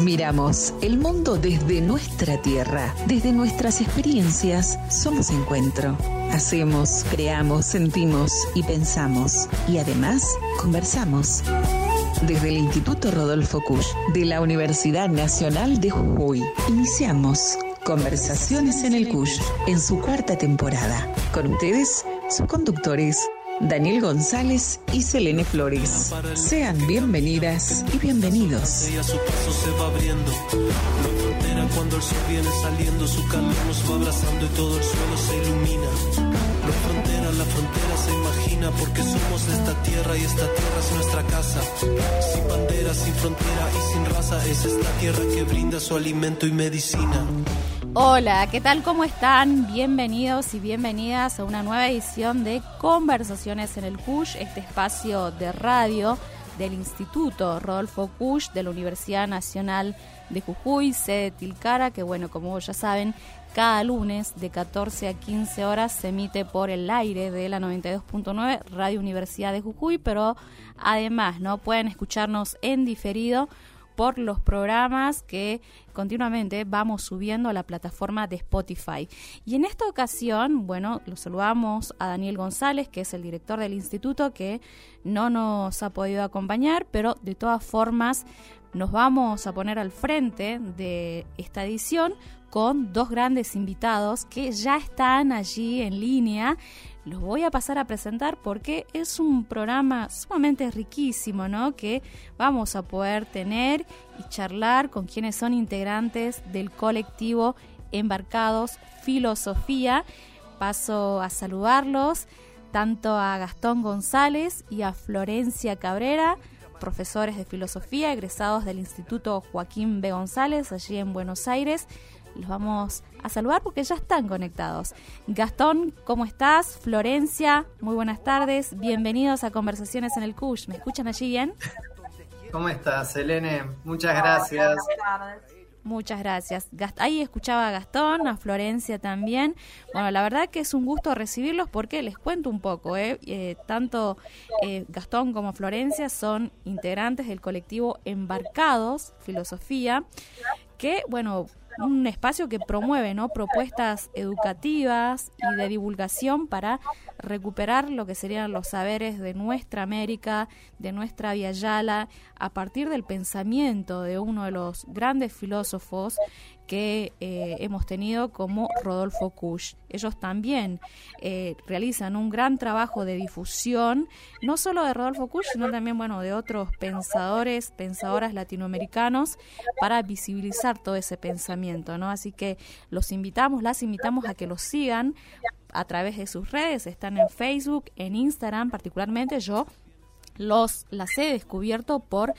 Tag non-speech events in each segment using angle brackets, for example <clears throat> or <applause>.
Miramos el mundo desde nuestra tierra, desde nuestras experiencias. Somos encuentro. Hacemos, creamos, sentimos y pensamos. Y además, conversamos. Desde el Instituto Rodolfo Kusch de la Universidad Nacional de Jujuy, iniciamos Conversaciones en el Kusch en su cuarta temporada. Con ustedes, sus conductores, Daniel González y Selene Flores. Sean bienvenidas y bienvenidos. Su paso se va abriendo. Cuando el sol viene saliendo, su calor nos va abrazando y todo el suelo se ilumina. La frontera, la frontera se imagina porque somos esta tierra y esta tierra es nuestra casa. Sin bandera, sin frontera y sin raza, es esta tierra que brinda su alimento y medicina. Hola, ¿qué tal? ¿Cómo están? Bienvenidos y bienvenidas a una nueva edición de Conversaciones en el CUSH, este espacio de radio del Instituto Rodolfo Kusch de la Universidad Nacional de Jujuy, sede Tilcara, que bueno, como ya saben, cada lunes de 14 a 15 horas se emite por el aire de la 92.9 Radio Universidad de Jujuy, pero además, ¿no? Pueden escucharnos en diferido por los programas que continuamente vamos subiendo a la plataforma de Spotify. Y en esta ocasión, bueno, lo saludamos a Daniel González, que es el director del instituto, que no nos ha podido acompañar, pero de todas formas nos vamos a poner al frente de esta edición con dos grandes invitados que ya están allí en línea los voy a pasar a presentar porque es un programa sumamente riquísimo, ¿no? Que vamos a poder tener y charlar con quienes son integrantes del colectivo Embarcados Filosofía. Paso a saludarlos tanto a Gastón González y a Florencia Cabrera, profesores de filosofía egresados del Instituto Joaquín B. González, allí en Buenos Aires los vamos a saludar porque ya están conectados. Gastón, ¿cómo estás? Florencia, muy buenas tardes. Bienvenidos a Conversaciones en el CUSH. ¿Me escuchan allí bien? ¿Cómo estás, Selene? Muchas gracias. Muchas gracias. Ahí escuchaba a Gastón, a Florencia también. Bueno, la verdad que es un gusto recibirlos porque les cuento un poco. ¿eh? eh tanto eh, Gastón como Florencia son integrantes del colectivo Embarcados Filosofía, que, bueno, un espacio que promueve ¿no? propuestas educativas y de divulgación para recuperar lo que serían los saberes de nuestra América, de nuestra Yala, a partir del pensamiento de uno de los grandes filósofos que eh, hemos tenido como Rodolfo Kusch. Ellos también eh, realizan un gran trabajo de difusión, no solo de Rodolfo Kusch, sino también bueno, de otros pensadores, pensadoras latinoamericanos, para visibilizar todo ese pensamiento. ¿no? Así que los invitamos, las invitamos a que los sigan a través de sus redes, están en Facebook, en Instagram particularmente, yo los las he descubierto por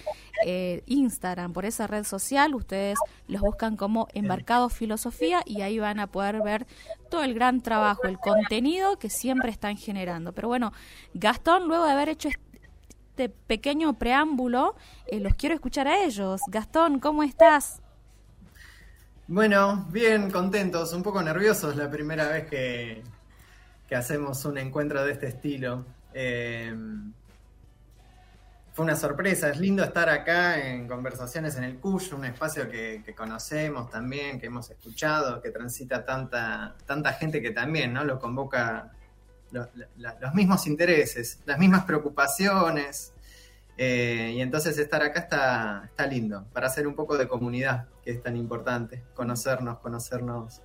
eh, Instagram, por esa red social. Ustedes los buscan como Embarcado Filosofía y ahí van a poder ver todo el gran trabajo, el contenido que siempre están generando. Pero bueno, Gastón, luego de haber hecho este pequeño preámbulo, eh, los quiero escuchar a ellos. Gastón, ¿cómo estás? Bueno, bien, contentos, un poco nerviosos la primera vez que, que hacemos un encuentro de este estilo. Eh, fue una sorpresa. Es lindo estar acá en Conversaciones en el CUSH, un espacio que, conocemos también, que hemos escuchado, que transita tanta, tanta gente que también ¿no? lo convoca los mismos intereses, las mismas preocupaciones. Eh, y entonces estar acá está, está lindo, para hacer un poco de comunidad, que es tan importante, conocernos, conocernos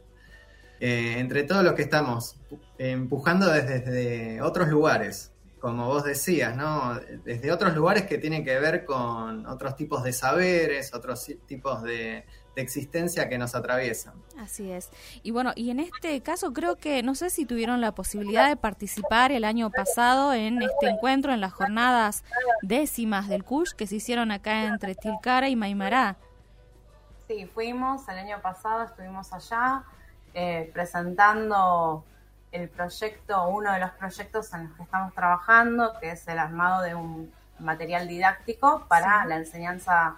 eh, entre todos los que estamos empujando desde otros lugares, como vos decías, ¿no? Desde otros lugares que tienen que ver con otros tipos de saberes, otros tipos de, existencia que nos atraviesan. Así es. Y bueno, y en este caso creo que, no sé si tuvieron la posibilidad de participar el año pasado en este encuentro, en las jornadas décimas del CUSH que se hicieron acá entre Tilcara y Maimará. Sí, fuimos, el año pasado estuvimos allá eh, presentando el proyecto, uno de los proyectos en los que estamos trabajando, que es el armado de un material didáctico para la enseñanza,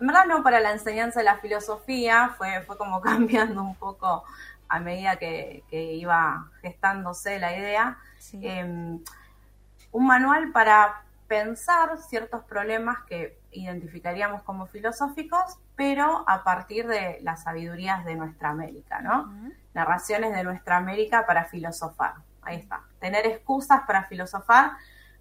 en verdad no para la enseñanza de la filosofía, fue, fue como <laughs> cambiando un poco a medida que, iba gestándose la idea. Em, un manual para pensar ciertos problemas que identificaríamos como filosóficos, pero a partir de las sabidurías de nuestra América, ¿no? Narraciones de nuestra América para filosofar. Ahí está. Tener excusas para filosofar,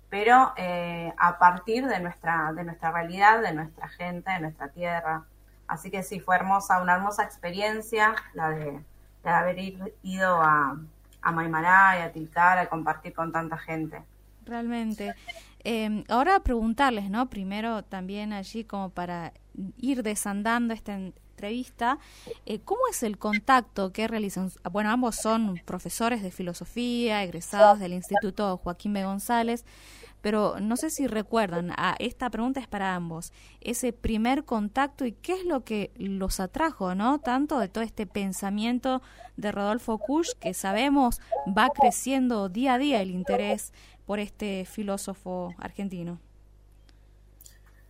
pero eh, a partir de nuestra, de nuestra realidad, de nuestra gente, de nuestra tierra. Así que sí, fue hermosa, una hermosa experiencia la de, haber ido a, a Maimará y a Tilcara y compartir con tanta gente. Realmente. Eh, ahora preguntarles, ¿no? Primero también allí como para ir desandando esta entrevista, eh, ¿cómo es el contacto que realizan? Bueno, ambos son profesores de filosofía, egresados del Instituto Joaquín B. González, pero no sé si recuerdan, a esta pregunta es para ambos, ese primer contacto y qué es lo que los atrajo, ¿no? Tanto de todo este pensamiento de Rodolfo Kusch, que sabemos va creciendo día a día el interés por este filósofo argentino?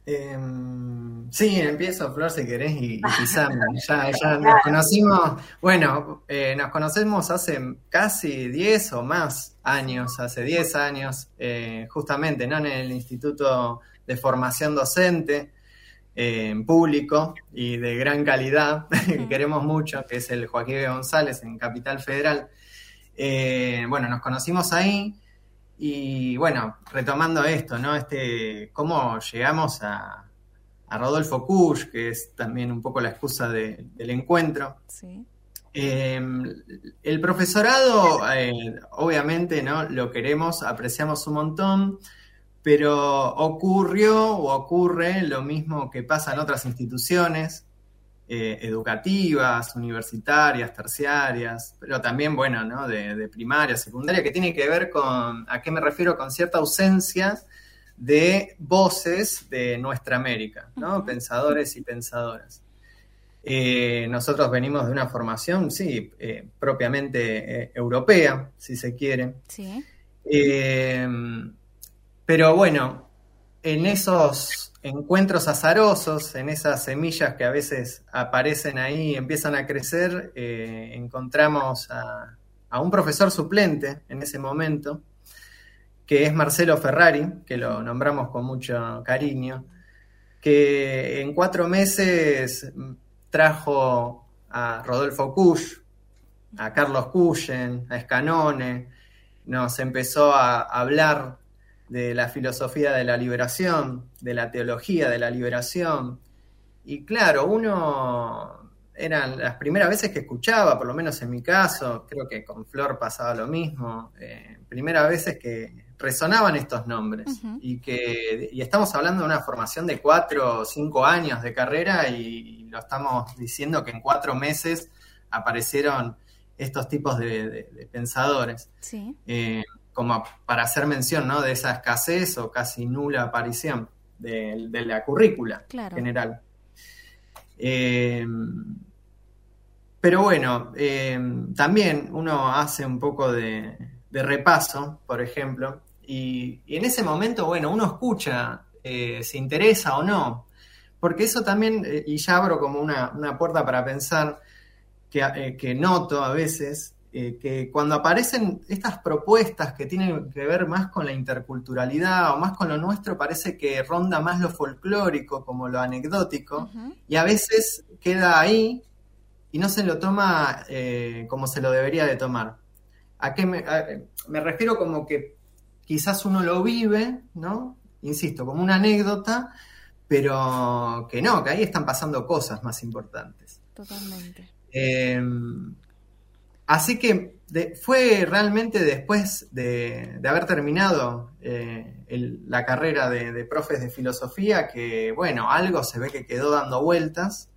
Em, sí, empiezo, Flor, si querés, y, <laughs> Ya, ya nos conocimos, bueno, eh, nos conocemos hace casi 10 o más años, hace 10 años, eh, justamente, ¿no? En el Instituto de Formación Docente, eh, en público y de gran calidad, <laughs> que queremos mucho, que es el Joaquín González en Capital Federal. bueno, nos conocimos ahí. Y bueno, retomando esto, ¿no? Este, cómo llegamos a, Rodolfo Kusch, que es también un poco la excusa del encuentro. Sí. Em, el profesorado, eh, obviamente, ¿no? Lo queremos, apreciamos un montón, pero ocurrió o ocurre lo mismo que pasa en otras instituciones, eh, educativas, universitarias, terciarias, pero también, bueno, ¿no? de, primaria, secundaria, que tiene que ver con, ¿a qué me refiero? Con cierta ausencia de voces de nuestra América, ¿no? Pensadores y pensadoras. Eh, nosotros venimos de una formación, sí, eh, propiamente europea, si se quiere. Sí. pero bueno, en esos encuentros azarosos, en esas semillas que a veces aparecen ahí y empiezan a crecer, eh, encontramos a, un profesor suplente en ese momento, que es Marcelo Ferrari, que lo nombramos con mucho cariño, que en cuatro meses trajo a Rodolfo Kusch, a Carlos Cushen, a Scanone, nos empezó a hablar de la filosofía de la liberación, de la teología de la liberación. Y claro, uno eran las primeras veces que escuchaba, por lo menos en mi caso, creo que con Flor pasaba lo mismo, eh, primeras veces que resonaban estos nombres y que y estamos hablando de una formación de cuatro o cinco años de carrera y, lo estamos diciendo que en cuatro meses aparecieron estos tipos de, pensadores. Sí. Eh, como para hacer mención ¿no? de esa escasez o casi nula aparición de, la currícula general. Eh, pero bueno, eh, también uno hace un poco de, repaso, por ejemplo, y, en ese momento, bueno, uno escucha eh, si interesa o no, porque eso también, y ya abro como una, puerta para pensar, que, que noto a veces, eh, que cuando aparecen estas propuestas que tienen que ver más con la interculturalidad o más con lo nuestro, parece que ronda más lo folclórico como lo anecdótico y a veces queda ahí y no se lo toma eh, como se lo debería de tomar. ¿A qué me, me refiero como que quizás uno lo vive, ¿no? Insisto, como una anécdota, pero que no, que ahí están pasando cosas más importantes. Totalmente. Em, Así que fue realmente después de, haber terminado eh, la carrera de, profes de filosofía que, bueno, algo se ve que quedó dando vueltas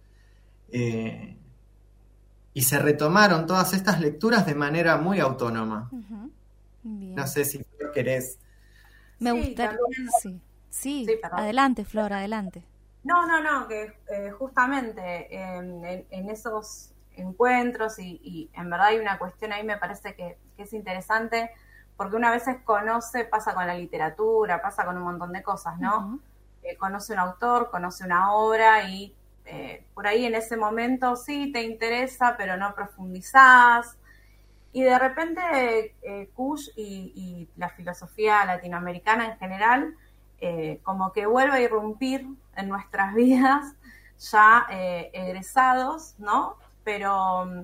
eh, y se retomaron todas estas lecturas de manera muy autónoma. No sé si querés. Me gustaría. Sí, sí, adelante, Flor, adelante. No, no, no, que eh, justamente en esos encuentros y, en verdad hay una cuestión ahí me parece que, es interesante porque una vez conoce, pasa con la literatura, pasa con un montón de cosas, ¿no? Eh, conoce un autor, conoce una obra y eh, por ahí en ese momento sí te interesa, pero no profundizás. Y de repente eh, Kush y, la filosofía latinoamericana en general como que vuelve a irrumpir en nuestras <laughs> vidas ya egresados, ¿no? Pero mm,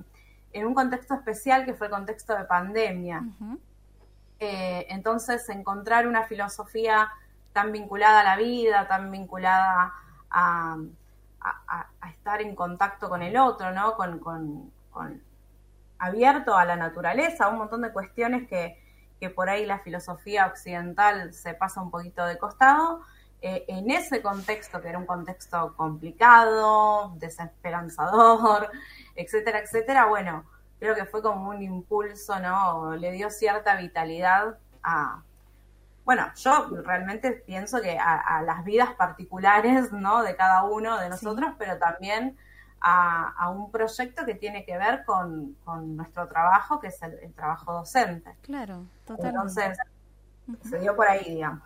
en un contexto especial que fue el contexto de pandemia. Eh, entonces, encontrar una filosofía tan vinculada a la vida, tan vinculada a, estar en contacto con el otro, ¿no? Con, abierto a la naturaleza, un montón de cuestiones que, que por ahí la filosofía occidental se pasa un poquito de costado, eh, en ese contexto, que era un contexto complicado, desesperanzador, etcétera, etcétera, bueno, creo que fue como un impulso, ¿no? Le dio cierta vitalidad a, bueno, yo realmente pienso que a, las vidas particulares, ¿no? De cada uno de nosotros, pero también a, un proyecto que tiene que ver con, nuestro trabajo, que es el, trabajo docente. Claro, totalmente. Entonces, se dio por ahí, digamos.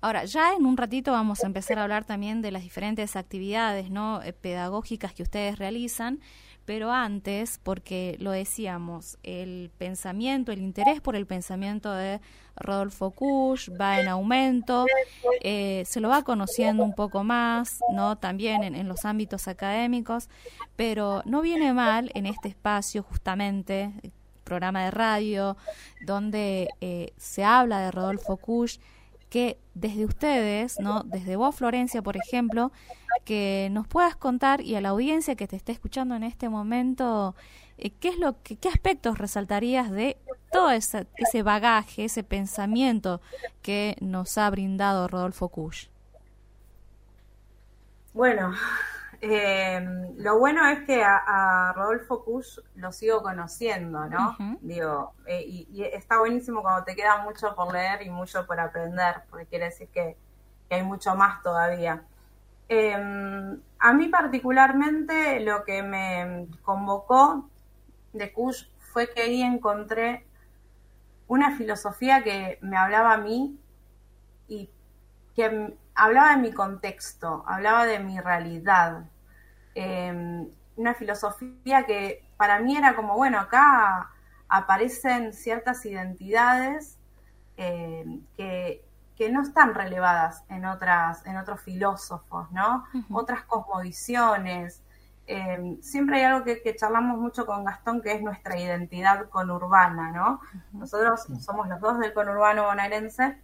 Ahora, ya en un ratito vamos a empezar a hablar también de las diferentes actividades ¿no? Eh, pedagógicas que ustedes realizan, pero antes, porque lo decíamos, el pensamiento, el interés por el pensamiento de Rodolfo Kusch va en aumento, eh, se lo va conociendo un poco más, ¿no? También en, los ámbitos académicos, pero no viene mal en este espacio justamente, programa de radio, donde eh, se habla de Rodolfo Kusch, que desde ustedes, ¿no? Desde vos, Florencia, por ejemplo, que nos puedas contar y a la audiencia que te esté escuchando en este momento, eh, ¿qué es lo que, qué aspectos resaltarías de todo ese, ese bagaje, ese pensamiento que nos ha brindado Rodolfo Kusch? Bueno, eh, lo bueno es que a, Rodolfo Kusch lo sigo conociendo, ¿no? Digo, eh, y, está buenísimo cuando te queda mucho por leer y mucho por aprender, porque quiere decir que, hay mucho más todavía. Em, a mí particularmente lo que me convocó de Kusch fue que ahí encontré una filosofía que me hablaba a mí y que hablaba de mi contexto, hablaba de mi realidad. Em, una filosofía que para mí era como, bueno, acá aparecen ciertas identidades em, que, no están relevadas en, otras, en otros filósofos, ¿no? Otras cosmovisiones. Em, siempre hay algo que, charlamos mucho con Gastón, que es nuestra identidad conurbana, ¿no? Nosotros somos los dos del conurbano bonaerense,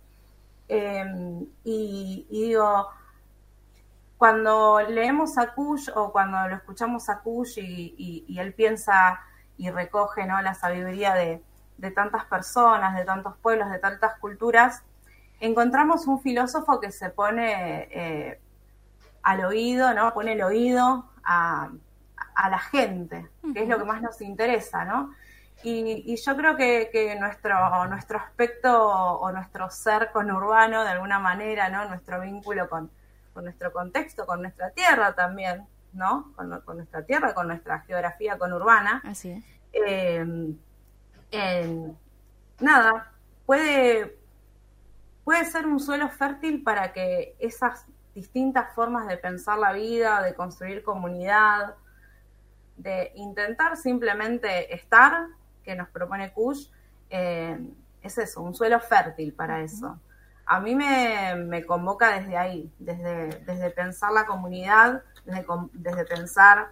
Em, y, digo, cuando leemos a Kush o cuando lo escuchamos a Kush y, él piensa y recoge ¿no? la sabiduría de, tantas personas, de tantos pueblos, de tantas culturas, encontramos un filósofo que se pone eh, al oído, ¿no? Pone el oído a, a la gente, que es lo que más nos interesa, ¿no? Y, yo creo que, nuestro, nuestro aspecto o nuestro ser conurbano, de alguna manera, ¿no? Nuestro vínculo con, nuestro contexto, con nuestra tierra también, ¿no? Con, nuestra tierra, con nuestra geografía conurbana. Así es. Eh, nada, puede, puede ser un suelo fértil para que esas distintas formas de pensar la vida, de construir comunidad, de intentar simplemente estar que nos propone Kush eh, es eso, un suelo fértil para eso. A mí me, convoca desde ahí, desde, desde pensar la comunidad, desde, desde pensar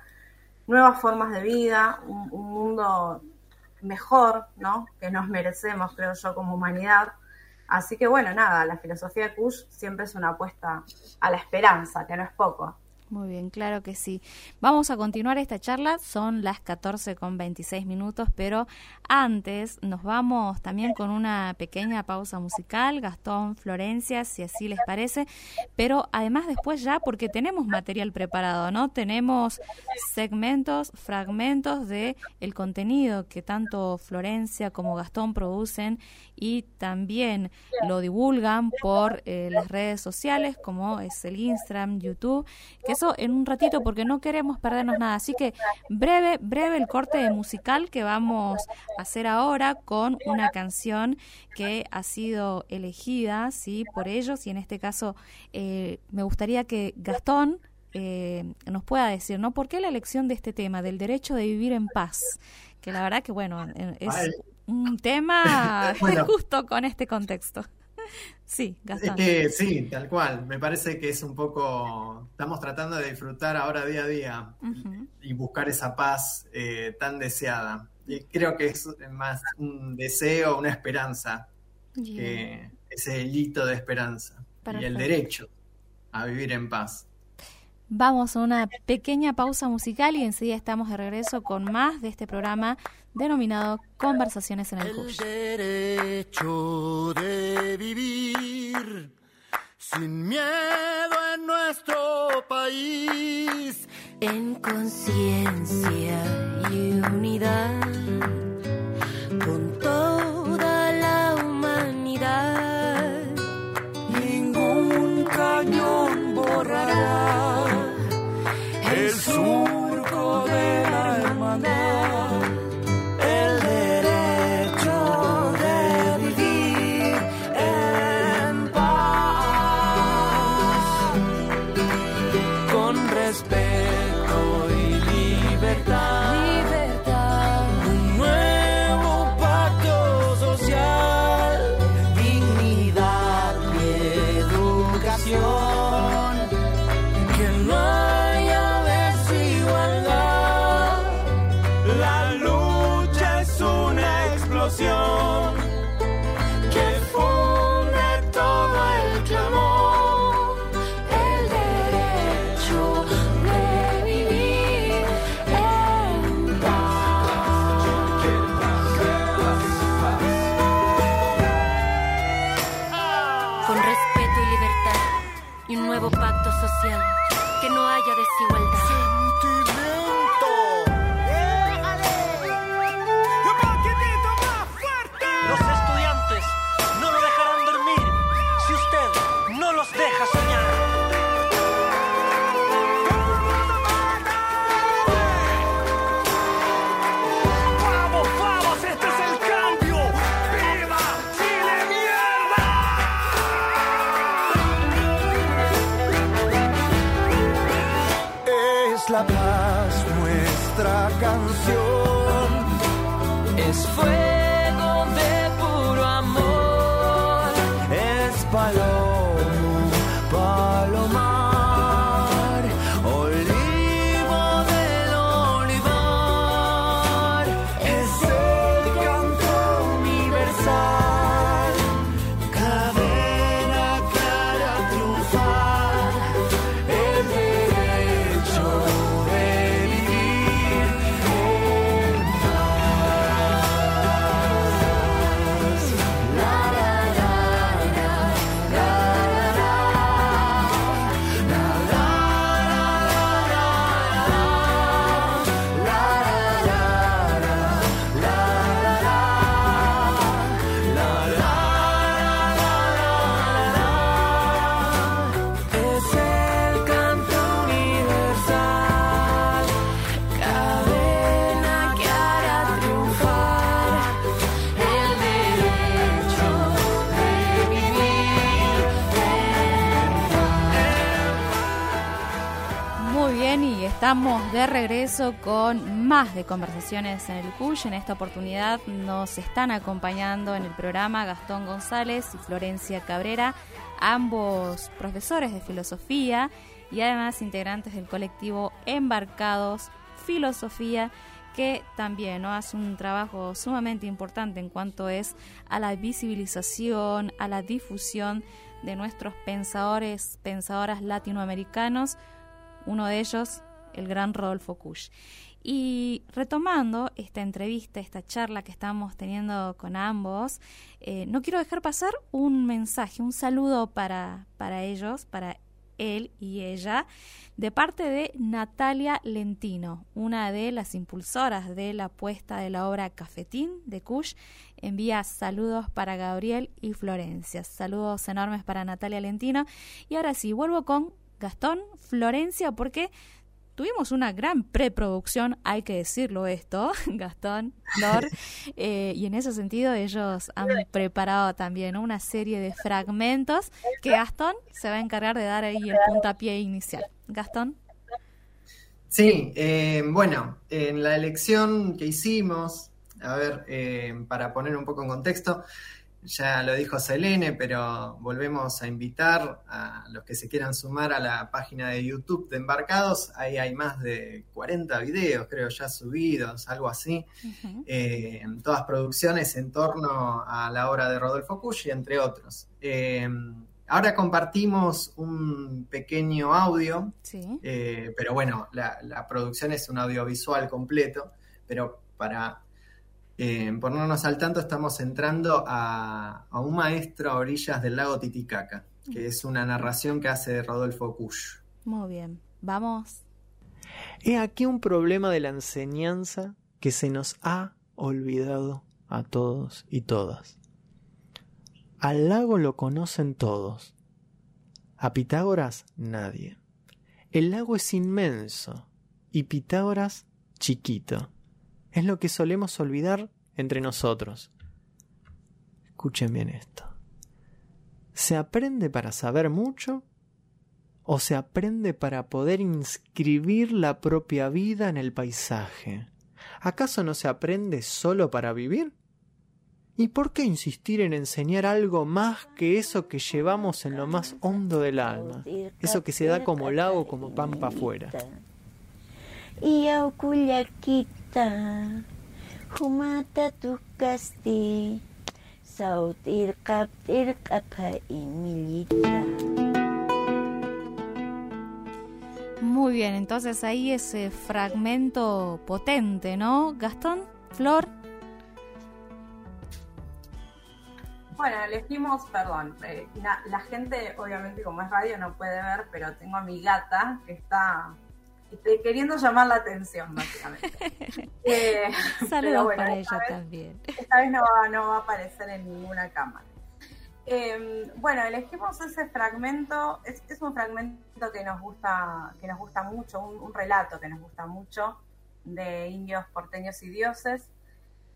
nuevas formas de vida, un, mundo mejor, ¿no? Que nos merecemos, creo yo, como humanidad. Así que bueno, nada, la filosofía de Kush siempre es una apuesta a la esperanza, que no es poco. Muy bien, claro que sí. Vamos a continuar esta charla, son las 14 con 26 minutos, pero antes nos vamos también con una pequeña pausa musical, Gastón, Florencia, si así les parece, pero además después ya, porque tenemos material preparado, ¿no? Tenemos segmentos, fragmentos de el contenido que tanto Florencia como Gastón producen y también lo divulgan por eh, las redes sociales como es el Instagram, YouTube, que eso en un ratito porque no queremos perdernos nada. Así que breve, breve el corte musical que vamos a hacer ahora con una canción que ha sido elegida, sí, por ellos y en este caso eh, me gustaría que Gastón eh, nos pueda decir, ¿no? ¿Por qué la elección de este tema, del derecho de vivir en paz? Que la verdad que, bueno, es un tema <laughs> <laughs> justo con este contexto. Sí, Gastón. sí, tal cual. Me parece que es un poco. Estamos tratando de disfrutar ahora día a día y buscar esa paz eh, tan deseada. Y creo que es más un deseo, una esperanza, que ese hito de esperanza y el derecho a vivir en paz. Vamos a una pequeña pausa musical y enseguida estamos de regreso con más de este programa denominado Conversaciones en el El derecho de vivir sin miedo en nuestro país, en conciencia y unidad, con toda el estamos de regreso con más de conversaciones en el CUY. En esta oportunidad nos están acompañando en el programa Gastón González y Florencia Cabrera, ambos profesores de filosofía y además integrantes del colectivo Embarcados Filosofía que también hace un trabajo sumamente importante en cuanto es a la visibilización, a la difusión de nuestros pensadores, pensadoras latinoamericanos, uno de ellos, el gran Rodolfo Kusch. Y retomando esta entrevista, esta charla que estamos teniendo con ambos, eh, no quiero dejar pasar un mensaje, un saludo para, para ellos, para él y ella, de parte de Natalia Lentino, una de las impulsoras de la puesta de la obra Cafetín de Kush. Envía saludos para Gabriel y Florencia. Saludos enormes para Natalia Lentino. Y ahora sí, vuelvo con Gastón, Florencia, porque tuvimos una gran preproducción, hay que decirlo esto, <laughs> Gastón, Flor, <laughs> eh, y en ese sentido ellos han preparado también una serie de fragmentos que Gastón se va a encargar de dar ahí el puntapié inicial. Gastón. Sí, eh, bueno, en la elección que hicimos, a ver, eh, para poner un poco en contexto, ya lo dijo Selene, pero volvemos a invitar a los que se quieran sumar a la página de YouTube de Embarcados. Ahí hay más de 40 videos, creo, ya subidos, algo así. Eh, todas producciones en torno a la obra de Rodolfo Cucci, entre otros. Eh, ahora compartimos un pequeño audio Sí. eh, pero bueno, la, la producción es un audiovisual completo, pero para eh, ponernos al tanto estamos entrando a, a un maestro a orillas del lago Titicaca, que es una narración que hace Rodolfo Kusch. Muy bien. Vamos. He aquí un problema de la enseñanza que se nos ha olvidado a todos y todas. Al lago lo conocen todos. A Pitágoras nadie. El lago es inmenso y Pitágoras chiquito. Es lo que solemos olvidar entre nosotros. Escuchen bien esto. ¿Se aprende para saber mucho o se aprende para poder inscribir la propia vida en el paisaje? ¿Acaso no se aprende solo para vivir? ¿Y por qué insistir en enseñar algo más que eso que llevamos en lo más hondo del alma? Eso que se da como lago, como pampa afuera. Iyaw kuya kita Humata tukasti Sautir kaptir kapa imilita Muy bien, entonces ahí ese fragmento potente, ¿no? Gastón, Flor. Bueno, elegimos, perdón, eh, na- la gente obviamente como es radio no puede ver, pero tengo a mi gata que está queriendo llamar la atención, básicamente. <laughs> Eh, Saludos bueno, para ella vez- también. Esta vez no va, no va a aparecer en ninguna cámara. Eh, bueno, elegimos ese fragmento, es, es un fragmento que nos gusta, que nos gusta mucho, un, un relato que nos gusta mucho de indios, porteños y dioses,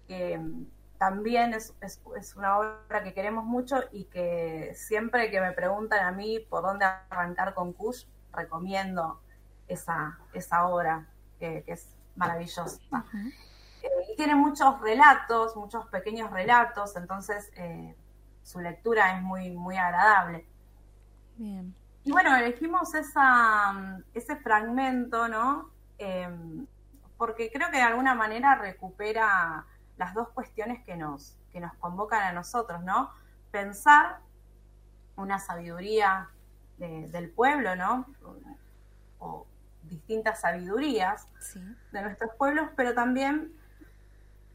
que mm, también es, es- es una obra que queremos mucho y que siempre que me preguntan a mí por dónde arrancar con Kush, recomiendo esa, esa obra que, que es maravillosa. Eh, y tiene muchos relatos, muchos pequeños relatos, entonces eh, su lectura es muy, muy agradable. Bien. Y bueno, elegimos esa, ese fragmento, ¿no? Em, porque creo que de alguna manera recupera las dos cuestiones que nos, que nos convocan a nosotros, ¿no? Pensar una sabiduría de- del pueblo, ¿no? O distintas sabidurías Sí. de nuestros pueblos, pero también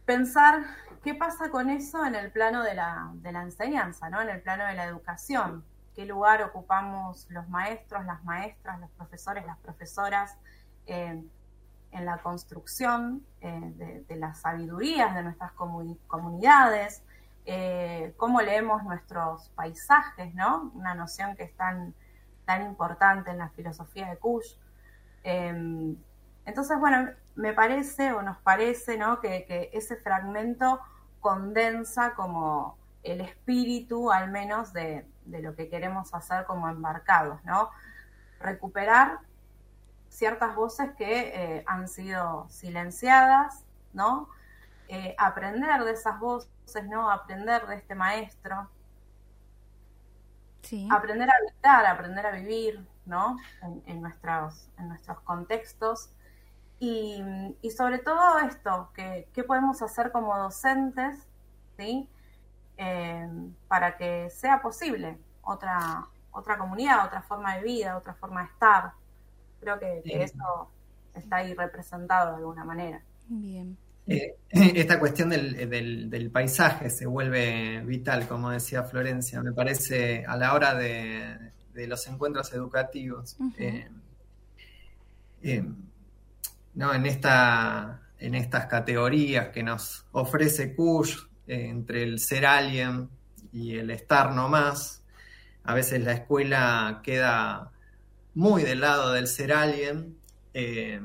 pensar qué pasa con eso en el plano de la, de la enseñanza, ¿no? En el plano de la educación. ¿Qué lugar ocupamos los maestros, las maestras, los profesores, las profesoras eh, en la construcción eh, de, de las sabidurías de nuestras comuni- comunidades? Eh, ¿Cómo leemos nuestros paisajes, ¿no? Una noción que es tan, tan importante en la filosofía de Kush. Eh, entonces, bueno, me parece o nos parece ¿no? que, que ese fragmento condensa como el espíritu, al menos, de, de lo que queremos hacer como embarcados, ¿no? Recuperar ciertas voces que eh, han sido silenciadas, ¿no? Eh, aprender de esas voces, ¿no? Aprender de este maestro, Sí. aprender a habitar, aprender a vivir, ¿no? En, en nuestros, en nuestros contextos. Y, y sobre todo esto, que, ¿qué podemos hacer como docentes, ¿sí? Eh, para que sea posible otra, otra comunidad, otra forma de vida, otra forma de estar. Creo que, eso está ahí representado de alguna manera. Bien. Eh, esta cuestión del, del- del paisaje se vuelve vital, como decía Florencia, me parece a la hora de, de los encuentros educativos. Eh, eh, no, en, esta, en estas categorías que nos ofrece Kush, eh, entre el ser alguien y el estar nomás, a veces la escuela queda muy del lado del ser alguien. eh,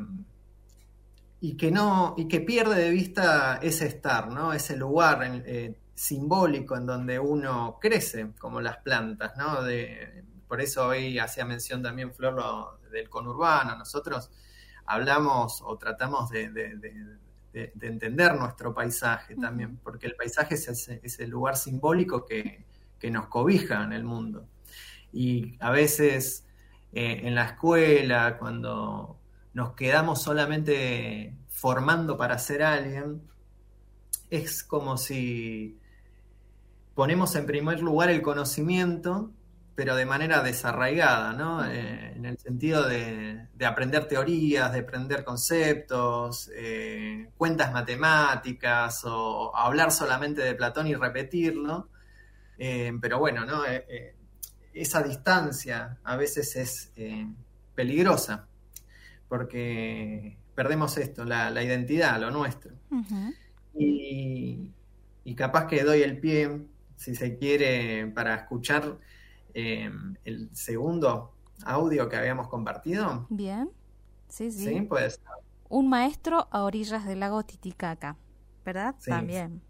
y que no y que pierde de vista ese estar, ¿no? Ese lugar eh, simbólico en donde uno crece, como las plantas, ¿no? De, por eso hoy hacía mención también Flor lo- del conurbano. Nosotros hablamos o tratamos de, de- de- de- de entender nuestro paisaje también, porque el paisaje es ese, ese lugar simbólico que, que nos cobija en el mundo. Y a veces eh, en la escuela, cuando nos quedamos solamente formando para ser alguien, es como si ponemos en primer lugar el conocimiento, pero de manera desarraigada, ¿no? Eh, en el sentido de, de aprender teorías, de aprender conceptos, eh, cuentas matemáticas o hablar solamente de Platón y repetirlo. Eh, pero bueno, ¿no? Esa distancia a veces es peligrosa, porque perdemos esto, la, la identidad, lo nuestro. Y capaz que doy el pie, si se quiere, para escuchar eh, el segundo audio que habíamos compartido. Bien. Sí, sí. Sí, pues Un maestro a orillas del lago Titicaca, ¿verdad? Sí. También.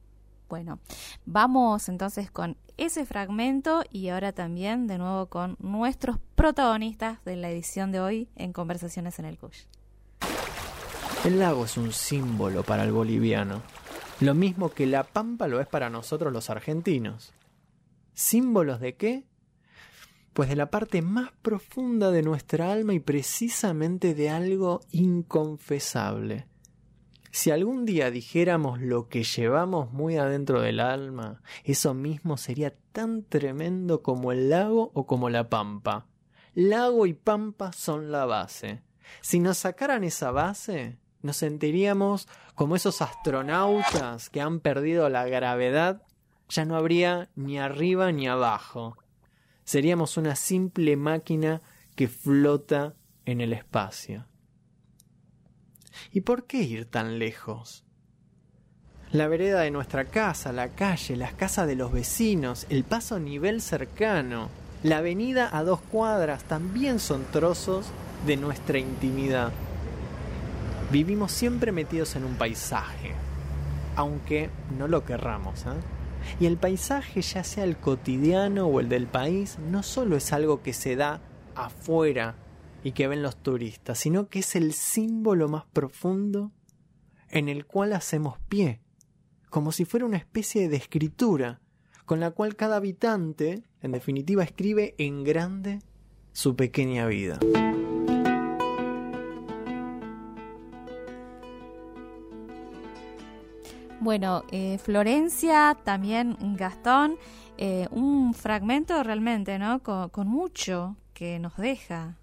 Bueno, vamos entonces con ese fragmento y ahora también de nuevo con nuestros protagonistas de la edición de hoy en Conversaciones en el Cush. El lago es un símbolo para el boliviano, lo mismo que la pampa lo es para nosotros los argentinos. ¿Símbolos de qué? Pues de la parte más profunda de nuestra alma y precisamente de algo inconfesable. Si algún día dijéramos lo que llevamos muy adentro del alma, eso mismo sería tan tremendo como el lago o como la pampa. Lago y pampa son la base. Si nos sacaran esa base, nos sentiríamos como esos astronautas que han perdido la gravedad, ya no habría ni arriba ni abajo. Seríamos una simple máquina que flota en el espacio. ¿Y por qué ir tan lejos? La vereda de nuestra casa, la calle, las casas de los vecinos, el paso nivel cercano, la avenida a dos cuadras también son trozos de nuestra intimidad. Vivimos siempre metidos en un paisaje, aunque no lo querramos. ¿eh? Y el paisaje, ya sea el cotidiano o el del país, no solo es algo que se da afuera y que ven los turistas, sino que es el símbolo más profundo en el cual hacemos pie, como si fuera una especie de escritura, con la cual cada habitante, en definitiva, escribe en grande su pequeña vida. Bueno, eh, Florencia, también Gastón, eh, un fragmento realmente, ¿no? Con, con mucho que nos deja.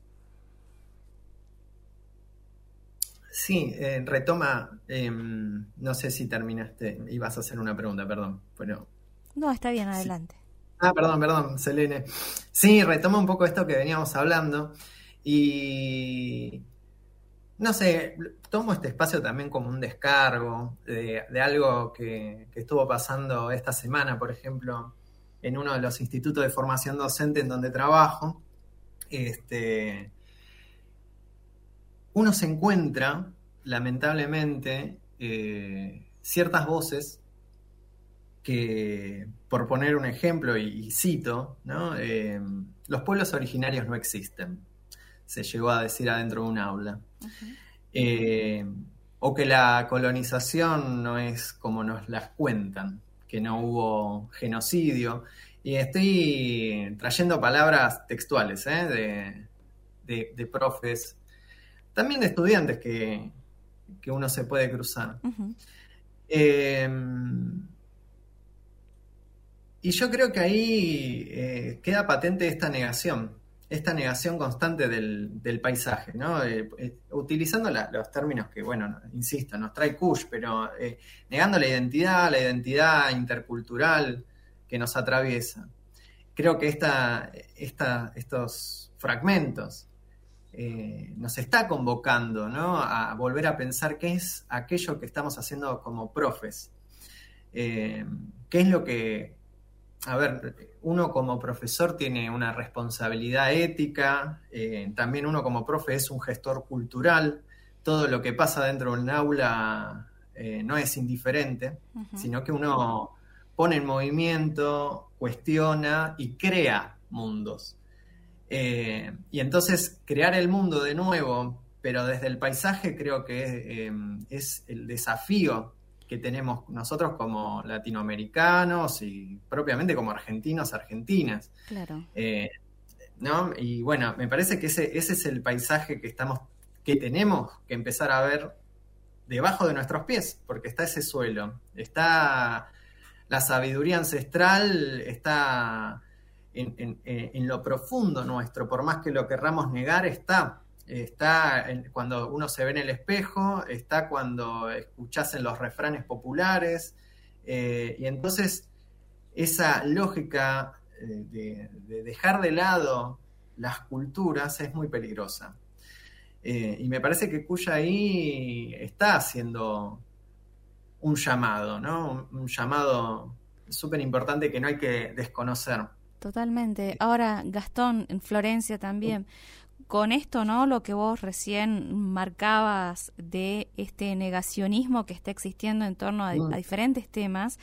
sí, eh, retoma, em, no sé si terminaste, ibas a hacer una pregunta, perdón, pero... No, está bien, adelante. Ah, perdón, perdón, Selene. Sí, retoma un poco esto que veníamos hablando y no sé, tomo este espacio también como un descargo de, algo que, estuvo pasando esta semana, por ejemplo, en uno de los institutos de formación docente en donde trabajo. Este, uno se encuentra, lamentablemente, eh, ciertas voces que, por poner un ejemplo, y, y cito, ¿no? Eh, los pueblos originarios no existen, se llegó a decir adentro de un aula. Eh, o que la colonización no es como nos las cuentan, que no hubo genocidio. Y estoy trayendo palabras textuales ¿eh? de, de- de profes, también de estudiantes que, que uno se puede cruzar. Eh, y yo creo que ahí eh, queda patente esta negación, esta negación constante del, paisaje, ¿no? Eh, eh, utilizando los términos que, bueno, no- insisto, nos trae Kush, pero eh, negando la identidad, la identidad intercultural que nos atraviesa. Creo que esta, estos fragmentos eh, nos está convocando a volver a pensar qué es aquello que estamos haciendo como profes. ¿Qué es lo que, a ver, uno como profesor tiene una responsabilidad ética, eh, también uno como profe es un gestor cultural, todo lo que pasa dentro de un aula eh, no es indiferente, sino que uno pone en movimiento, cuestiona y crea mundos. Eh, y entonces crear el mundo de nuevo pero desde el paisaje creo que es el desafío que tenemos nosotros como latinoamericanos y propiamente como argentinos, argentinas. Claro. Eh, ¿no? Y bueno, me parece que ese, ese es el paisaje que estamos, que tenemos que empezar a ver debajo de nuestros pies, porque está ese suelo, está la sabiduría ancestral, está en, en- en lo profundo nuestro, por más que lo querramos negar, está. Está cuando uno se ve en el espejo, está cuando escuchas en los refranes populares, eh, y entonces esa lógica eh, de, de dejar de lado las culturas es muy peligrosa. Eh, y me parece que Cuya ahí está haciendo un llamado, ¿no? Un llamado súper importante que no hay que desconocer. Totalmente. Ahora, Gastón, en Florencia también, con esto, ¿no? Lo que vos recién marcabas de este negacionismo que está existiendo en torno a, Mm. a diferentes temas,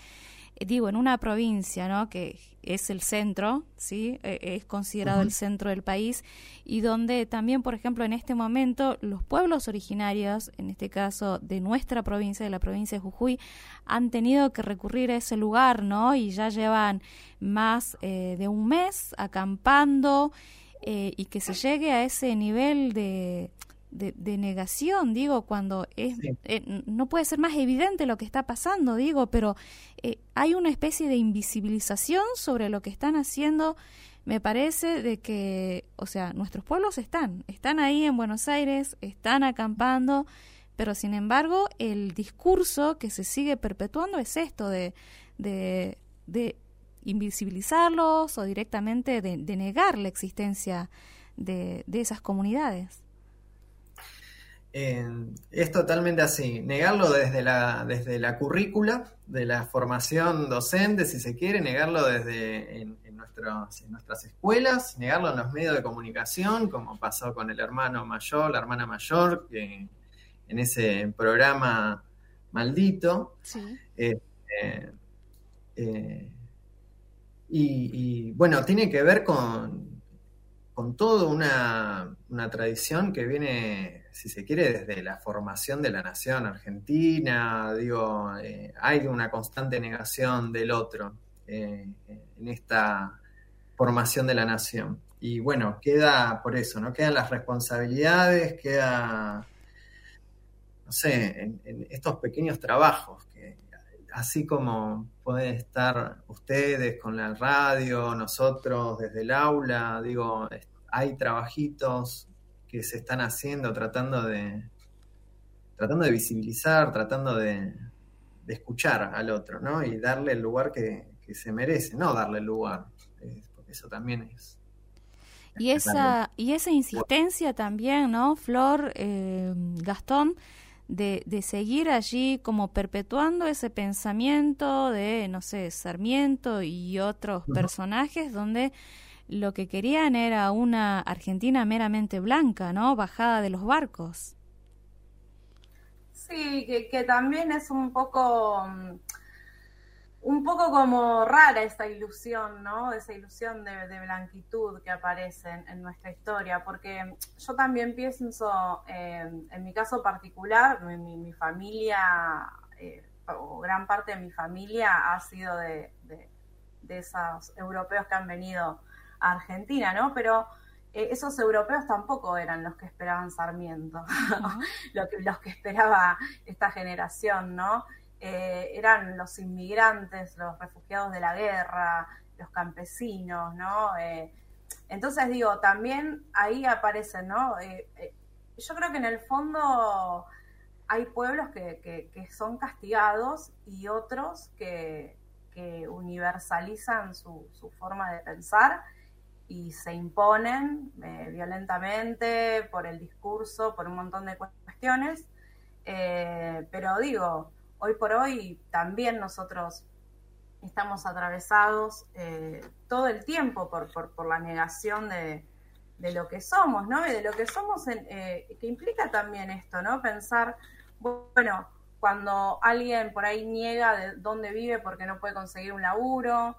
eh, digo, en una provincia, ¿no? Que es el centro, ¿sí? Eh, es considerado el centro del país y donde también, por ejemplo, en este momento, los pueblos originarios, en este caso de nuestra provincia, de la provincia de Jujuy, han tenido que recurrir a ese lugar, ¿no? Y ya llevan más eh, de un mes acampando eh, y que se llegue a ese nivel de, de, de negación, digo, cuando es, Sí. eh, no puede ser más evidente lo que está pasando, digo, pero eh, hay una especie de invisibilización sobre lo que están haciendo, me parece, de que, o sea, nuestros pueblos están, están ahí en Buenos Aires, están acampando, pero sin embargo el discurso que se sigue perpetuando es esto de, de, de invisibilizarlos o directamente de, de negar la existencia de, de esas comunidades. Eh, es totalmente así. Negarlo desde la, desde la currícula, de la formación docente, si se quiere, negarlo desde en, en nuestros- en nuestras escuelas, negarlo en los medios de comunicación, como pasó con el hermano mayor, la hermana mayor, que en ese programa maldito. Sí. Eh, eh, eh, y, y, bueno, tiene que ver con, con toda una, una tradición que viene, si se quiere, desde la formación de la nación argentina. Digo, eh, hay una constante negación del otro eh, en esta formación de la nación. Y bueno, queda por eso, ¿no? Quedan las responsabilidades, queda, no sé, en, en estos pequeños trabajos que así como pueden estar ustedes con la radio, nosotros desde el aula, digo, hay trabajitos que se están haciendo tratando de tratando de visibilizar, tratando de, de escuchar al otro, ¿no? Y darle el lugar que, se merece, no darle el lugar, porque eso también es. Y esa, y esa insistencia también, ¿no, Flor, eh, Gastón, de, de seguir allí como perpetuando ese pensamiento de, no sé, Sarmiento y otros personajes donde lo que querían era una Argentina meramente blanca, ¿no? Bajada de los barcos. Sí, que, que también es un poco, mm, un poco como rara esa ilusión, ¿no? Esa ilusión de, de blanquitud que aparece en, en nuestra historia, porque yo también pienso, eh, en mi caso particular, mi, mi- mi familia, eh, o gran parte de mi familia ha sido de, de- de esos europeos que han venido a Argentina, ¿no? Pero eh, esos europeos tampoco eran los que esperaban Sarmiento <laughs> que, los que esperaba esta generación, ¿no? Eh, eran los inmigrantes, los refugiados de la guerra, los campesinos, ¿no? Eh, entonces digo, también ahí aparecen, ¿no? Eh, yo creo que en el fondo hay pueblos que, que- que son castigados y otros que, que universalizan su, su forma de pensar y se imponen violentamente por el discurso, por un montón de cuestiones. Pero digo, hoy por hoy también nosotros estamos atravesados eh, todo el tiempo por, por, por la negación de, de lo que somos, ¿no? Y de lo que somos, en, eh, que implica también esto, ¿no? Pensar, bueno, cuando alguien por ahí niega de dónde vive porque no puede conseguir un laburo,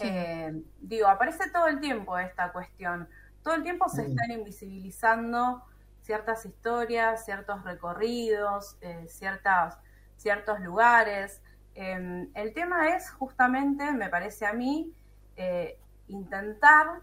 eh, digo, aparece todo el tiempo esta cuestión. Todo el tiempo se Mm. están invisibilizando ciertas historias, ciertos recorridos, ciertas, ciertos lugares. Eh, el tema es justamente, me parece a mí, eh, intentar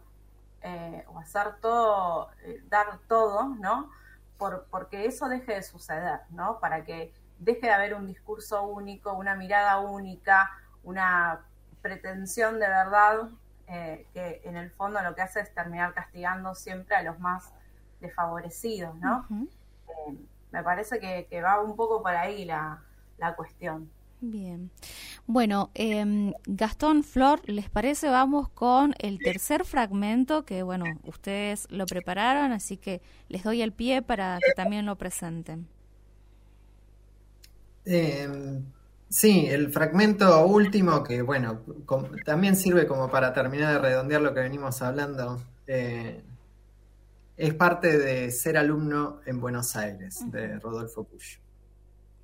eh, o hacer todo, eh, dar todo, ¿no? Por, porque eso deje de suceder, ¿no? Para que deje de haber un discurso único, una mirada única, una pretensión de verdad eh, que en el fondo lo que hace es terminar castigando siempre a los más desfavorecidos, ¿no? Eh, me parece que, que va un poco por ahí la, la cuestión. Bien. Bueno, em, Gastón, Flor, ¿les parece? Vamos con el tercer fragmento que, bueno, ustedes lo prepararon, así que les doy el pie para que también lo presenten. Eh, sí, el fragmento último que, bueno, com- también sirve como para terminar de redondear lo que venimos hablando. eh, es parte de ser alumno en Buenos Aires, de Rodolfo Puyo.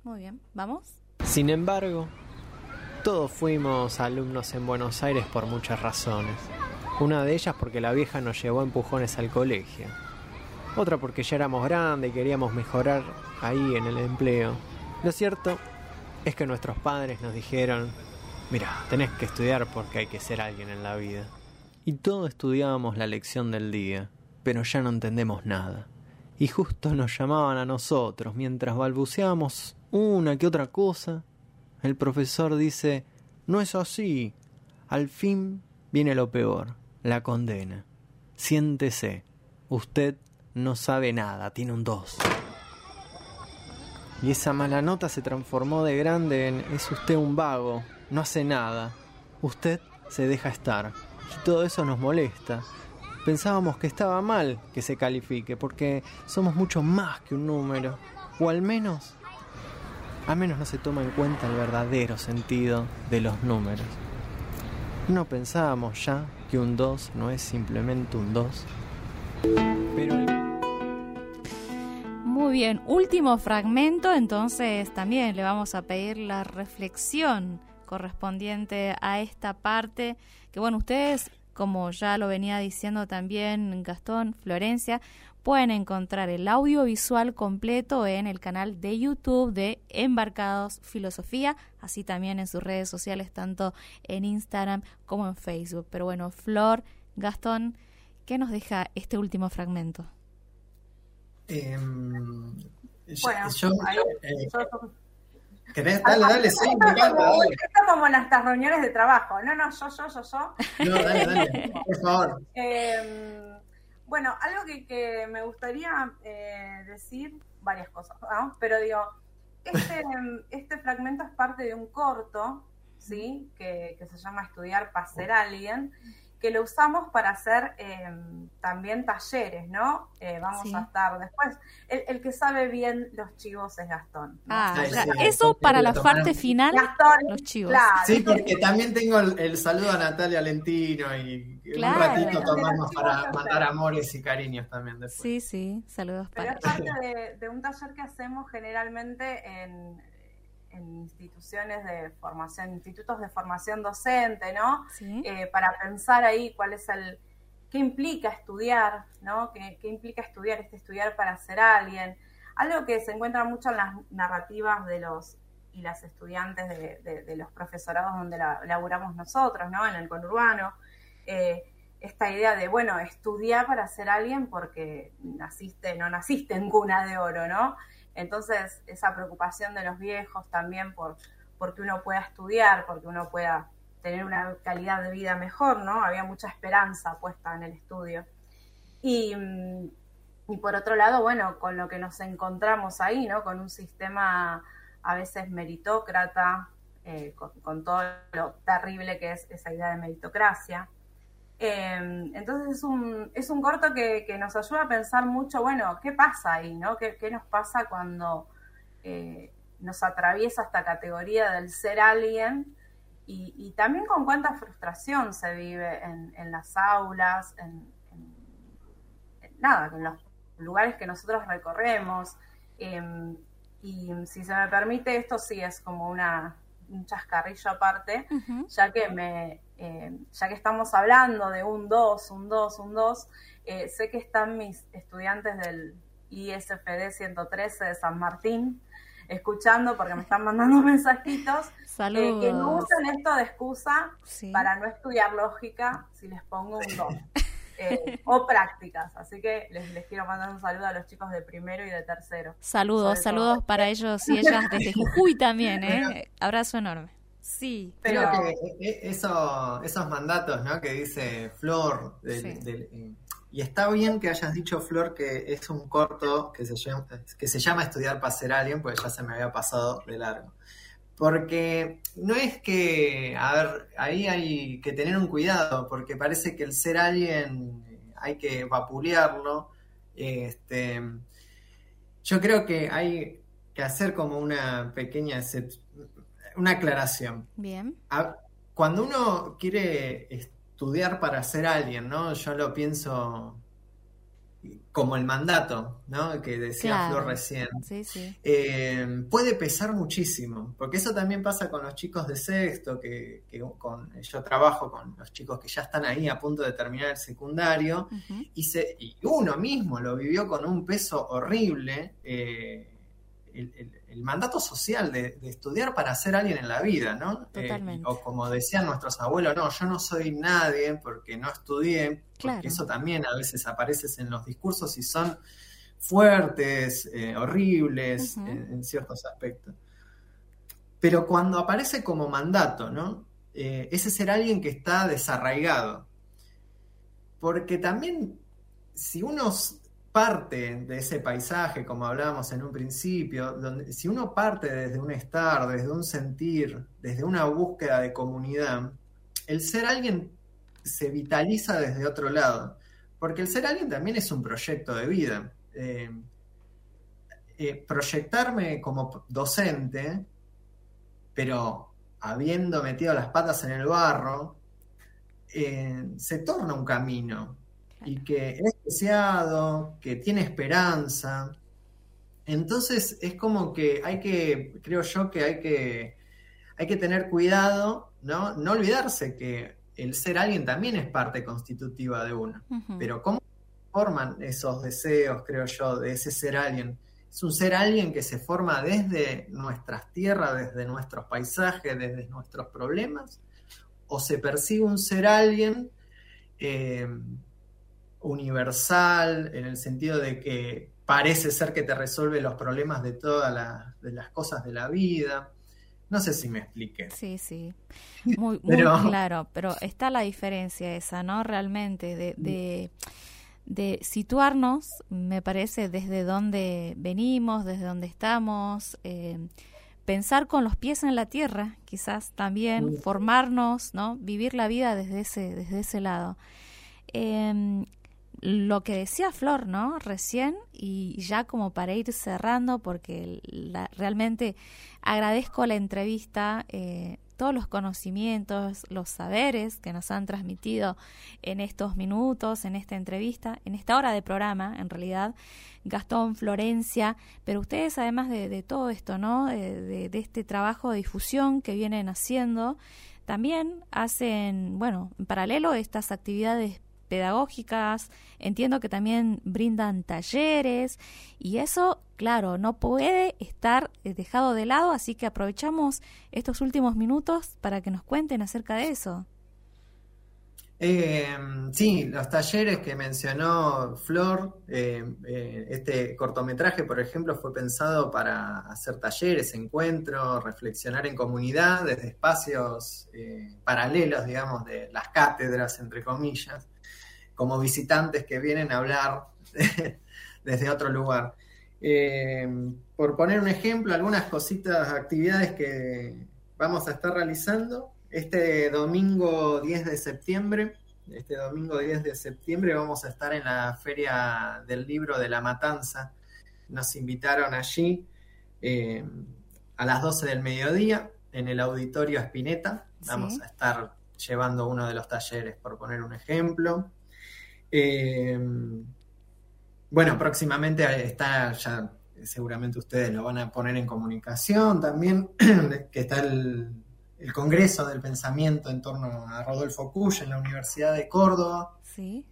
Muy bien, ¿vamos? Sin embargo, todos fuimos alumnos en Buenos Aires por muchas razones. Una de ellas porque la vieja nos llevó empujones al colegio. Otra porque ya éramos grandes y queríamos mejorar ahí en el empleo. Lo cierto es que nuestros padres nos dijeron, mira, tenés que estudiar porque hay que ser alguien en la vida. Y todos estudiábamos la lección del día, pero ya no entendemos nada. Y justo nos llamaban a nosotros mientras balbuceábamos una que otra cosa. El profesor dice, no es así. Al fin viene lo peor, la condena. Siéntese, usted no sabe nada, tiene un 2. Y esa mala nota se transformó de grande en es usted un vago, no hace nada. Usted se deja estar. Y todo eso nos molesta. Pensábamos que estaba mal que se califique porque somos mucho más que un número. O al menos, al menos no se toma en cuenta el verdadero sentido de los números. No pensábamos ya que un 2 no es simplemente un 2. Pero Muy bien, último fragmento, entonces también le vamos a pedir la reflexión correspondiente a esta parte, que bueno, ustedes, como ya lo venía diciendo también Gastón, Florencia, pueden encontrar el audiovisual completo en el canal de YouTube de Embarcados Filosofía, así también en sus redes sociales, tanto en Instagram como en Facebook. Pero bueno, Flor, Gastón, ¿qué nos deja este último fragmento? Em, yo- Bueno, yo, ahí, eh, yo- ¿querés? Dale, dale, sí, me <laughs> Esto encanta, como, esto como en nuestras reuniones de trabajo. No, no, yo, yo, yo, yo. No, dale, dale, por favor. <laughs> Eh, bueno, algo que, que me gustaría eh, decir, varias cosas, ¿no? pero digo, este, <laughs> este fragmento es parte de un corto, ¿sí? Que, que se llama Estudiar para ser alguien, que lo usamos para hacer eh, también talleres, ¿no? Eh, vamos Sí. a estar después. El, el que sabe bien los chivos es Gastón. ¿no? Ah, sí, eso para la tomaron. parte final, Gastón, los chivos. claro. Sí, porque también tengo el, el saludo a Natalia Lentino y Claro. un ratito tomamos para sé. amores y cariños también después. Sí, sí, saludos Pero para es parte de, de un taller que hacemos generalmente en, en instituciones de formación, institutos de formación docente, ¿no? Sí. Eh, para pensar ahí cuál es el, qué implica estudiar, ¿no? ¿Qué, qué implica estudiar, este estudiar para ser alguien? Algo que se encuentra mucho en las narrativas de los y las estudiantes de, de- de los profesorados donde la, laburamos nosotros, ¿no? En el conurbano. Eh, esta idea de, bueno, estudiar para ser alguien porque naciste, no naciste en cuna de oro, ¿no? Entonces, esa preocupación de los viejos también por porque uno pueda estudiar, porque uno pueda tener una calidad de vida mejor, ¿no? Había mucha esperanza puesta en el estudio. Y, mm, por otro lado, bueno, con lo que nos encontramos ahí, ¿no? Con un sistema a veces meritócrata, eh, con, con todo lo terrible que es esa idea de meritocracia. Eh, entonces es un, es un corto que, que nos ayuda a pensar mucho, bueno, ¿qué pasa ahí? ¿no? ¿Qué, qué nos pasa cuando eh, nos atraviesa esta categoría del ser alguien? Y, y también con cuánta frustración se vive en, en las aulas, en, en- en nada, en los lugares que nosotros recorremos. Eh, y si se me permite, esto sí es como una, un chascarrillo aparte ya que me eh, ya que estamos hablando de un 2, un 2, un 2, eh, sé que están mis estudiantes del ISFD 113 de San Martín, escuchando porque me están mandando <laughs> mensajitos. eh, Saludos. que no usen esto de excusa Sí. para no estudiar lógica si les pongo un 2. <laughs> Eh, o prácticas. Así que les, les quiero mandar un saludo a los chicos de primero y de tercero. Saludos, saludos todo. para ellos y ellas desde Jujuy también, <laughs> ¿eh? Abrazo enorme. Sí, Pero- que eh, eso, esos mandatos ¿no? que dice Flor, del- Sí. del- eh, y está bien que hayas dicho, Flor, que es un corto que se llama, que se llama Estudiar para ser alguien, porque ya se me había pasado de largo. Porque no es que, a ver, ahí hay que tener un cuidado, porque parece que el ser alguien eh, hay que vapulearlo. Este, yo creo que hay que hacer como una pequeña excep- una aclaración. bien. A- Cuando uno quiere estudiar para ser alguien, ¿no? Yo lo pienso como el mandato, ¿no? Que decía Claro. Flor recién. Sí, sí. Eh, puede pesar muchísimo, porque eso también pasa con los chicos de sexto, que, que con, yo trabajo con los chicos que ya están ahí a punto de terminar el secundario, y, se, y uno mismo lo vivió con un peso horrible, eh, el, el- el mandato social de, de estudiar para ser alguien en la vida, ¿no? Eh, Totalmente. o como decían nuestros abuelos, no, yo no soy nadie porque no estudié, porque Claro. eso también a veces aparece en los discursos y son fuertes, eh, horribles en, en ciertos aspectos. Pero cuando aparece como mandato, ¿no? Eh, ese ser alguien que está desarraigado. Porque también, si uno s- parte de ese paisaje, como hablábamos en un principio, donde, si uno parte desde un estar, desde un sentir, desde una búsqueda de comunidad, el ser alguien se vitaliza desde otro lado. Porque el ser alguien también es un proyecto de vida. Eh, eh, proyectarme como docente, pero habiendo metido las patas en el barro, eh, se torna un camino y que es deseado, que tiene esperanza. Entonces es como que hay que, creo yo que hay que, hay que tener cuidado, ¿no? No olvidarse que el ser alguien también es parte constitutiva de uno. Pero ¿cómo forman esos deseos, creo yo, de ese ser alguien? Es un ser alguien que se forma desde nuestras tierras, desde nuestros paisajes, desde nuestros problemas, o se percibe un ser alguien eh, universal, en el sentido de que parece ser que te resuelve los problemas de todas la- de las cosas de la vida. No sé si me expliqué. Sí, sí. Muy, claro, pero está la diferencia esa, ¿no? Realmente, de, de, de situarnos, me parece, desde donde venimos, desde donde estamos, eh, pensar con los pies en la tierra, quizás también, Mm. formarnos, ¿no? Vivir la vida desde ese, desde ese lado. Em, lo que decía Flor, ¿no? Recién, y ya como para ir cerrando, porque la- realmente agradezco la entrevista, eh, todos los conocimientos, los saberes que nos han transmitido en estos minutos, en esta entrevista, en esta hora de programa, en realidad, Gastón, Florencia, pero ustedes además de, de todo esto, ¿no? De, de- de este trabajo de difusión que vienen haciendo, también hacen, bueno, en paralelo estas actividades pedagógicas, entiendo que también brindan talleres y eso, claro, no puede estar eh, dejado de lado, así que aprovechamos estos últimos minutos para que nos cuenten acerca de eso. Eh, sí, los talleres que mencionó Flor, eh, eh, este cortometraje, por ejemplo, fue pensado para hacer talleres, encuentros, reflexionar en comunidad desde espacios paralelos, digamos, de las cátedras, entre comillas, como visitantes que vienen a hablar <laughs> desde otro lugar. Eh, por poner un ejemplo, algunas cositas, actividades que vamos a estar realizando. Este domingo 10 de septiembre, este domingo 10 de septiembre vamos a estar en la Feria del Libro de la Matanza. Nos invitaron allí eh, a las 12 del mediodía en el Auditorio Espineta. Vamos Sí. a estar llevando uno de los talleres, por poner un ejemplo. Eh, bueno, próximamente está ya, seguramente ustedes lo van a poner en comunicación también, <clears throat> que está el, el Congreso del Pensamiento en torno a Rodolfo Cuyo en la Universidad de Córdoba. Sí,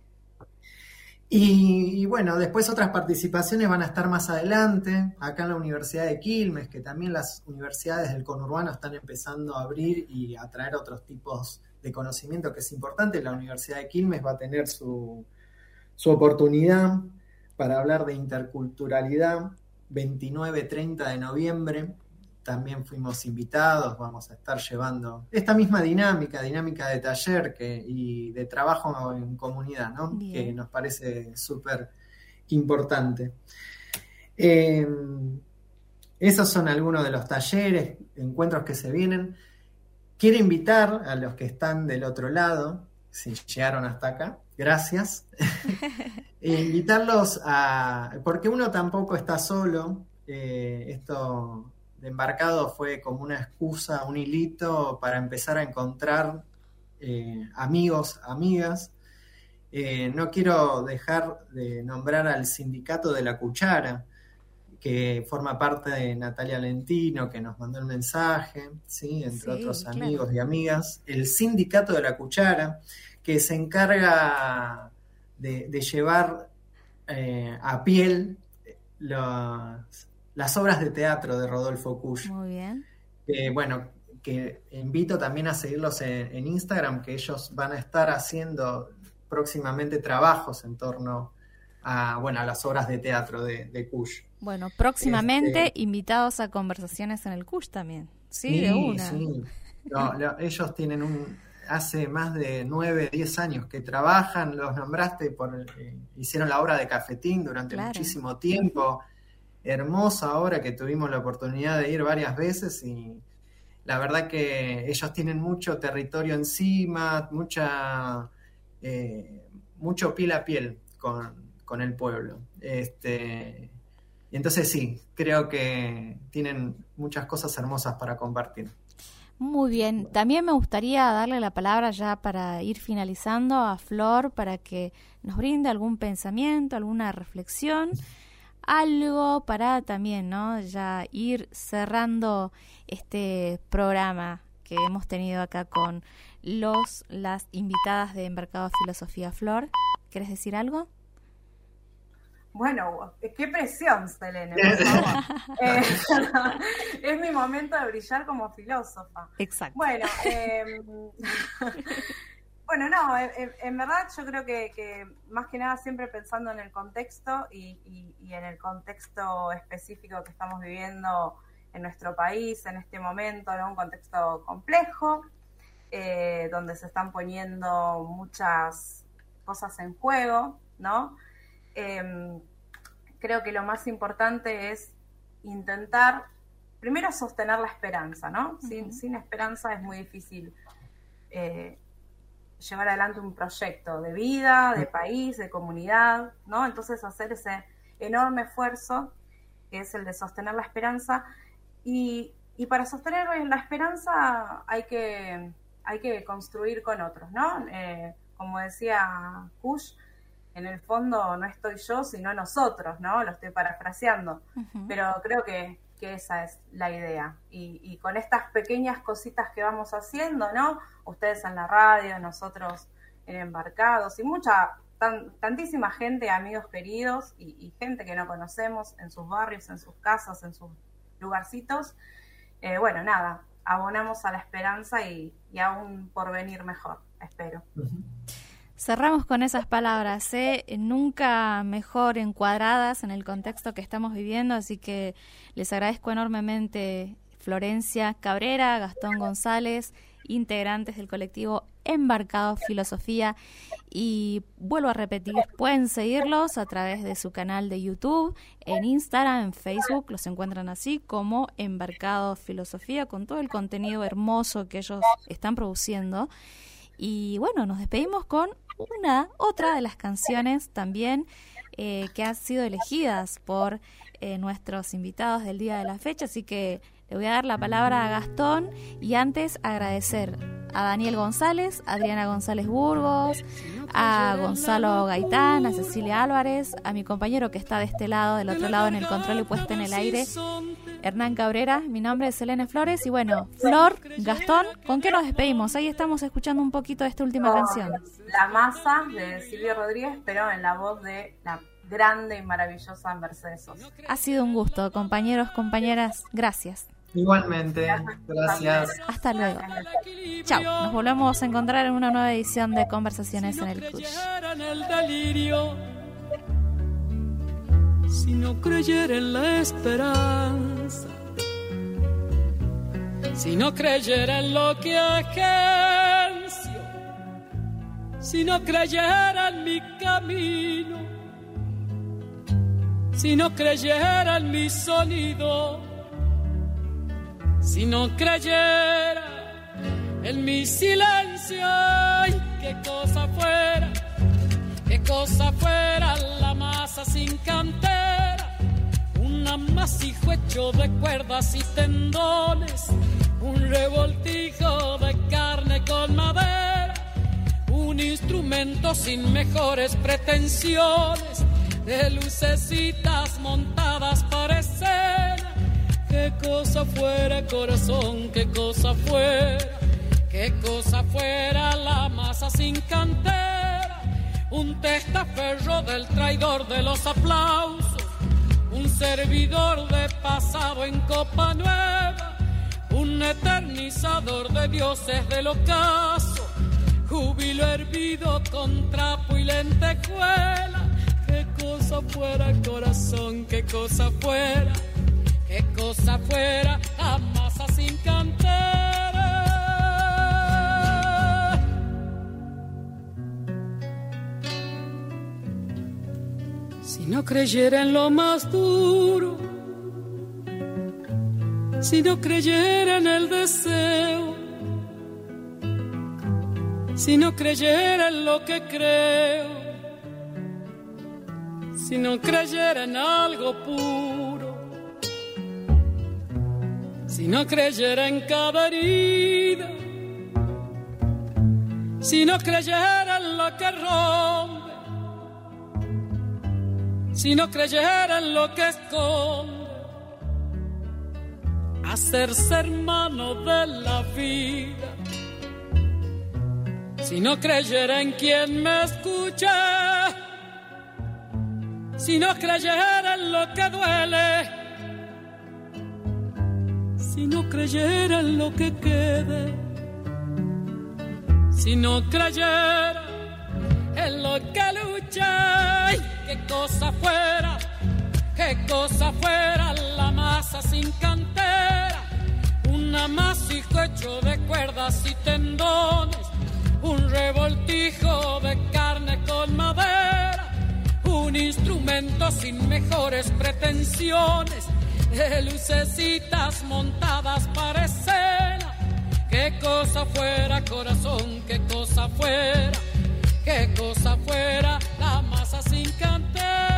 Y, y bueno, después otras participaciones van a estar más adelante, acá en la Universidad de Quilmes, que también las universidades del conurbano están empezando a abrir y a traer otros tipos de conocimiento que es importante. La Universidad de Quilmes va a tener su, su oportunidad para hablar de interculturalidad 29-30 de noviembre. También fuimos invitados, vamos a estar llevando esta misma dinámica, dinámica de taller que, y de trabajo en comunidad, ¿no? Bien. que nos parece súper importante. Eh, esos son algunos de los talleres, encuentros que se vienen. Quiero invitar a los que están del otro lado, si llegaron hasta acá, gracias. <laughs> E invitarlos a. Porque uno tampoco está solo. eh, esto de embarcado fue como una excusa, un hilito para empezar a encontrar eh, amigos, amigas. Eh, no quiero dejar de nombrar al sindicato de la cuchara, que forma parte de Natalia Lentino, que nos mandó el mensaje, ¿sí? entre Sí, otros claro. amigos y amigas. El sindicato de la cuchara, que se encarga de, de llevar eh, a piel los- las obras de teatro de Rodolfo Kusch. Muy bien. Bueno, que invito también a seguirlos en, en Instagram, que ellos van a estar haciendo próximamente trabajos en torno a, bueno, a las obras de teatro de, de Kusch. Bueno, próximamente Este- invitados a conversaciones en el CUSH también. Sí, de una. sí. No, lo- ellos tienen un, hace más de nueve, diez años que trabajan, los nombraste, por, eh, hicieron la obra de Cafetín durante Claro. muchísimo tiempo. Hermosa obra que tuvimos la oportunidad de ir varias veces y la verdad que ellos tienen mucho territorio encima, mucha, eh, mucho piel a piel con, con el pueblo. Este, y entonces sí, creo que tienen muchas cosas hermosas para compartir. Muy bien. También me gustaría darle la palabra ya para ir finalizando a Flor para que nos brinde algún pensamiento, alguna reflexión, algo para también, ¿no? Ya ir cerrando este programa que hemos tenido acá con los las invitadas de Embarcado Filosofía Flor. ¿Quieres decir algo? Bueno, qué presión, Selene, por <laughs> favor. Eh, <laughs> es mi momento de brillar como filósofa. Exacto. Bueno, eh, <laughs> bueno, no, en, verdad yo creo que, que más que nada siempre pensando en el contexto y, y- y en el contexto específico que estamos viviendo en nuestro país en este momento, ¿no? un contexto complejo, eh, donde se están poniendo muchas cosas en juego, ¿no? Em, creo que lo más importante es intentar, primero, sostener la esperanza, ¿no? Sin, sin esperanza es muy difícil eh, llevar adelante un proyecto de vida, de país, de comunidad, ¿no? Entonces hacer ese enorme esfuerzo que es el de sostener la esperanza y, y para sostener la esperanza hay que, hay que construir con otros, ¿no? Eh, como decía Kush, en el fondo no estoy yo, sino nosotros, ¿no? Lo estoy parafraseando, pero creo que, que esa es la idea. Y, y con estas pequeñas cositas que vamos haciendo, ¿no? Ustedes en la radio, nosotros en Embarcados y mucha, tan- tantísima gente, amigos queridos y, y gente que no conocemos en sus barrios, en sus casas, en sus lugarcitos. Eh, bueno, nada, abonamos a la esperanza y, y a un porvenir mejor, espero. Cerramos con esas palabras, ¿eh? nunca mejor encuadradas en el contexto que estamos viviendo, así que les agradezco enormemente Florencia Cabrera, Gastón González, integrantes del colectivo Embarcado Filosofía y vuelvo a repetir, pueden seguirlos a través de su canal de YouTube, en Instagram, en Facebook, los encuentran así como Embarcado Filosofía con todo el contenido hermoso que ellos están produciendo. Y bueno, nos despedimos con una, otra de las canciones también eh, que han sido elegidas por eh, nuestros invitados del día de la fecha. Así que le voy a dar la palabra a Gastón y antes agradecer a Daniel González, a Adriana González Burgos, a Gonzalo Gaitán, a Cecilia Álvarez, a mi compañero que está de este lado, del otro lado en el control y puesta en el aire, Hernán Cabrera, mi nombre es Selene Flores y bueno, Flor, Gastón, ¿con qué nos despedimos? Ahí estamos escuchando un poquito de esta última canción. La masa de Silvio Rodríguez, pero en la voz de la grande y maravillosa Mercedes Sosa. Ha sido un gusto, compañeros, compañeras, gracias. Igualmente, gracias. Hasta luego. Chao, nos volvemos a encontrar en una nueva edición de Conversaciones en el Cush. en el delirio, si no creyera en la esperanza, si no creyera en lo que agencio, si no creyera en mi camino, si no creyera en mi sonido, si no creyera en mi silencio, ay, qué cosa fuera, qué cosa fuera la masa sin cantera, amasijo hecho de cuerdas y tendones, un revoltijo de carne con madera, un instrumento sin mejores pretensiones, de lucecitas montadas para escena. Qué cosa fuera corazón, qué cosa fuera, qué cosa fuera la masa sin cantera, un testaferro del traidor de los aplausos, un servidor de pasado en copa nueva, un eternizador de dioses del ocaso, júbilo hervido con trapo y lentejuela, qué cosa fuera corazón, qué cosa fuera. Qué cosa fuera la masa sin cantera. Si no creyera en lo más duro, si no creyera en el deseo, si no creyera en lo que creo, si no creyera en algo puro si no creyera en cada herida, si no creyera en lo que rompe, si no creyera en lo que esconde, hacerse hermano de la vida, si no creyera en quien me escucha, si no creyera en lo que duele, si no creyera en lo que quede, si no creyera en lo que lucha, qué cosa fuera, qué cosa fuera la masa sin cantera, un amasijo hecho de cuerdas y tendones, un revoltijo de carne con madera, un instrumento sin mejores pretensiones de lucecitas montadas para escena. Qué cosa fuera, corazón, qué cosa fuera, qué cosa fuera la masa sin cantera.